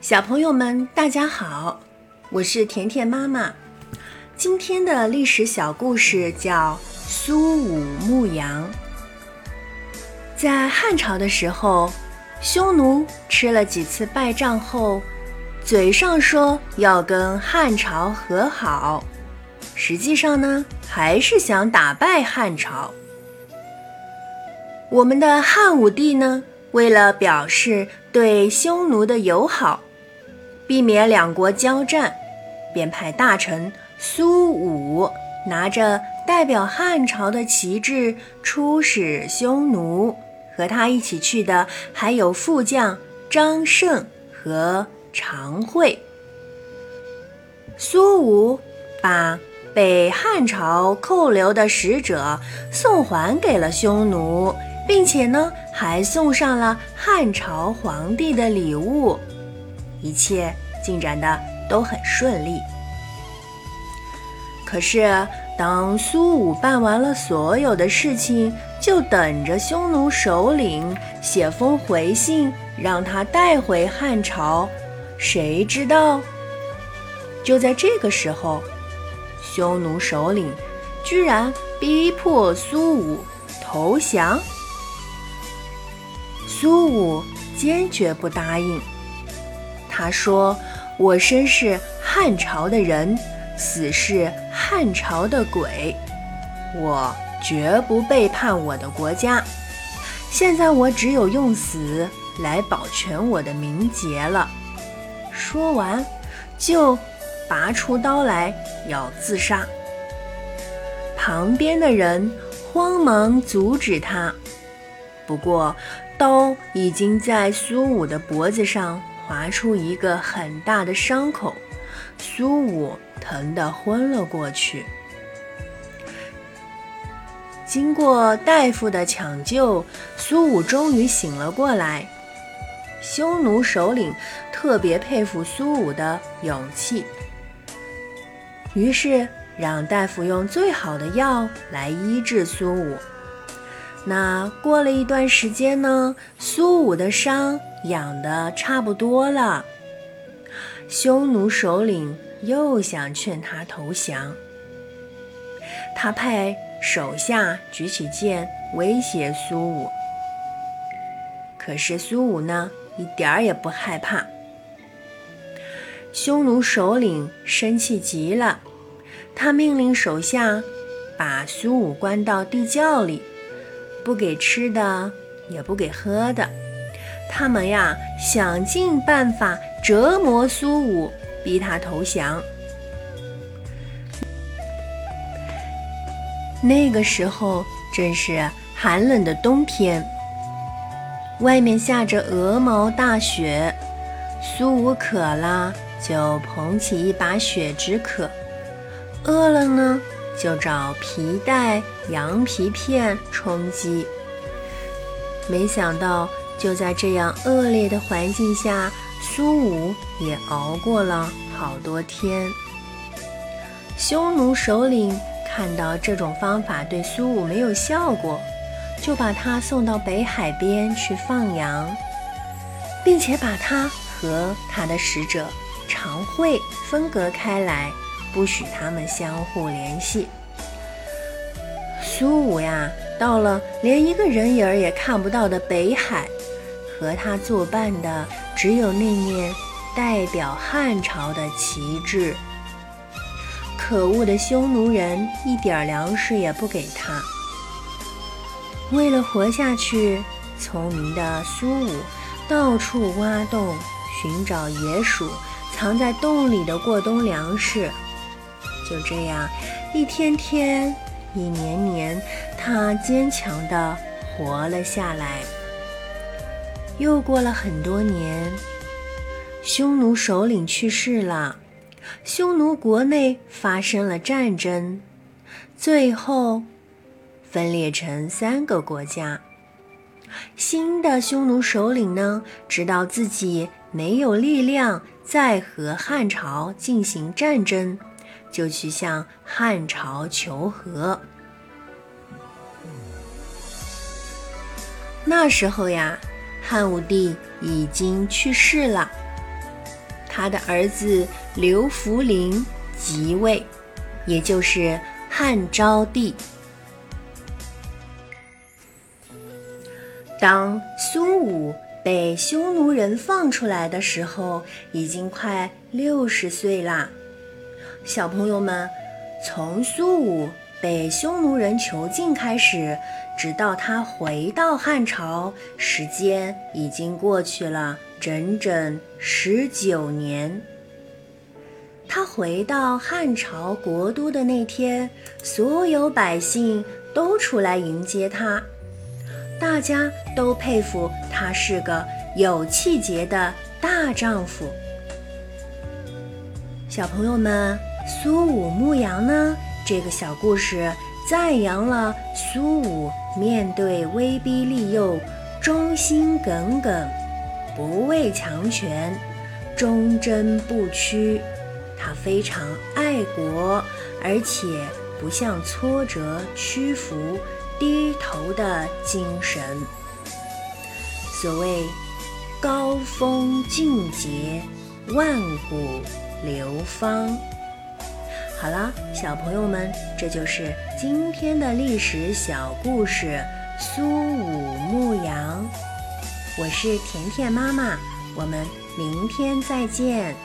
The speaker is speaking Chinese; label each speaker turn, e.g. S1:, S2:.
S1: 小朋友们，大家好，我是甜甜妈妈。今天的历史小故事叫苏武牧羊。在汉朝的时候，匈奴吃了几次败仗后，嘴上说要跟汉朝和好，实际上呢，还是想打败汉朝。我们的汉武帝呢，为了表示对匈奴的友好。避免两国交战，便派大臣苏武拿着代表汉朝的旗帜出使匈奴。和他一起去的还有副将张胜和常惠。苏武把被汉朝扣留的使者送还给了匈奴，并且呢，还送上了汉朝皇帝的礼物。一切进展的都很顺利。可是，当苏武办完了所有的事情，就等着匈奴首领写封回信，让他带回汉朝。谁知道，就在这个时候，匈奴首领居然逼迫苏武投降。苏武坚决不答应。他说：“我生是汉朝的人，死是汉朝的鬼，我绝不背叛我的国家。现在我只有用死来保全我的名节了。”说完，就拔出刀来要自杀。旁边的人慌忙阻止他，不过刀已经在苏武的脖子上。划出一个很大的伤口，苏武疼得昏了过去。经过大夫的抢救，苏武终于醒了过来。匈奴首领特别佩服苏武的勇气，于是让大夫用最好的药来医治苏武。那过了一段时间呢，苏武的伤。养的差不多了，匈奴首领又想劝他投降，他派手下举起剑威胁苏武。可是苏武呢，一点儿也不害怕。匈奴首领生气极了，他命令手下把苏武关到地窖里，不给吃的，也不给喝的。他们呀，想尽办法折磨苏武，逼他投降。那个时候正是寒冷的冬天，外面下着鹅毛大雪。苏武渴了，就捧起一把雪止渴；饿了呢，就找皮带、羊皮片充饥。没想到。就在这样恶劣的环境下，苏武也熬过了好多天。匈奴首领看到这种方法对苏武没有效果，就把他送到北海边去放羊，并且把他和他的使者常惠分隔开来，不许他们相互联系。苏武呀，到了连一个人影儿也看不到的北海。和他作伴的只有那面代表汉朝的旗帜。可恶的匈奴人一点粮食也不给他。为了活下去，聪明的苏武到处挖洞寻找野鼠藏在洞里的过冬粮食。就这样，一天天，一年年，他坚强地活了下来。又过了很多年，匈奴首领去世了，匈奴国内发生了战争，最后分裂成三个国家。新的匈奴首领呢，知道自己没有力量再和汉朝进行战争，就去向汉朝求和。那时候呀。汉武帝已经去世了，他的儿子刘弗陵即位，也就是汉昭帝。当苏武被匈奴人放出来的时候，已经快六十岁啦。小朋友们，从苏武被匈奴人囚禁开始，直到他回到汉朝，时间已经过去了整整十九年。他回到汉朝国都的那天，所有百姓都出来迎接他。大家都佩服他是个有气节的大丈夫。小朋友们，苏武牧羊呢？这个小故事赞扬了苏武面对威逼利诱，忠心耿耿，不畏强权，忠贞不屈。他非常爱国，而且不向挫折屈服。低头的精神。所谓高风静节，万古流芳。好了，小朋友们，这就是今天的历史小故事——苏武牧羊。我是甜甜妈妈，我们明天再见。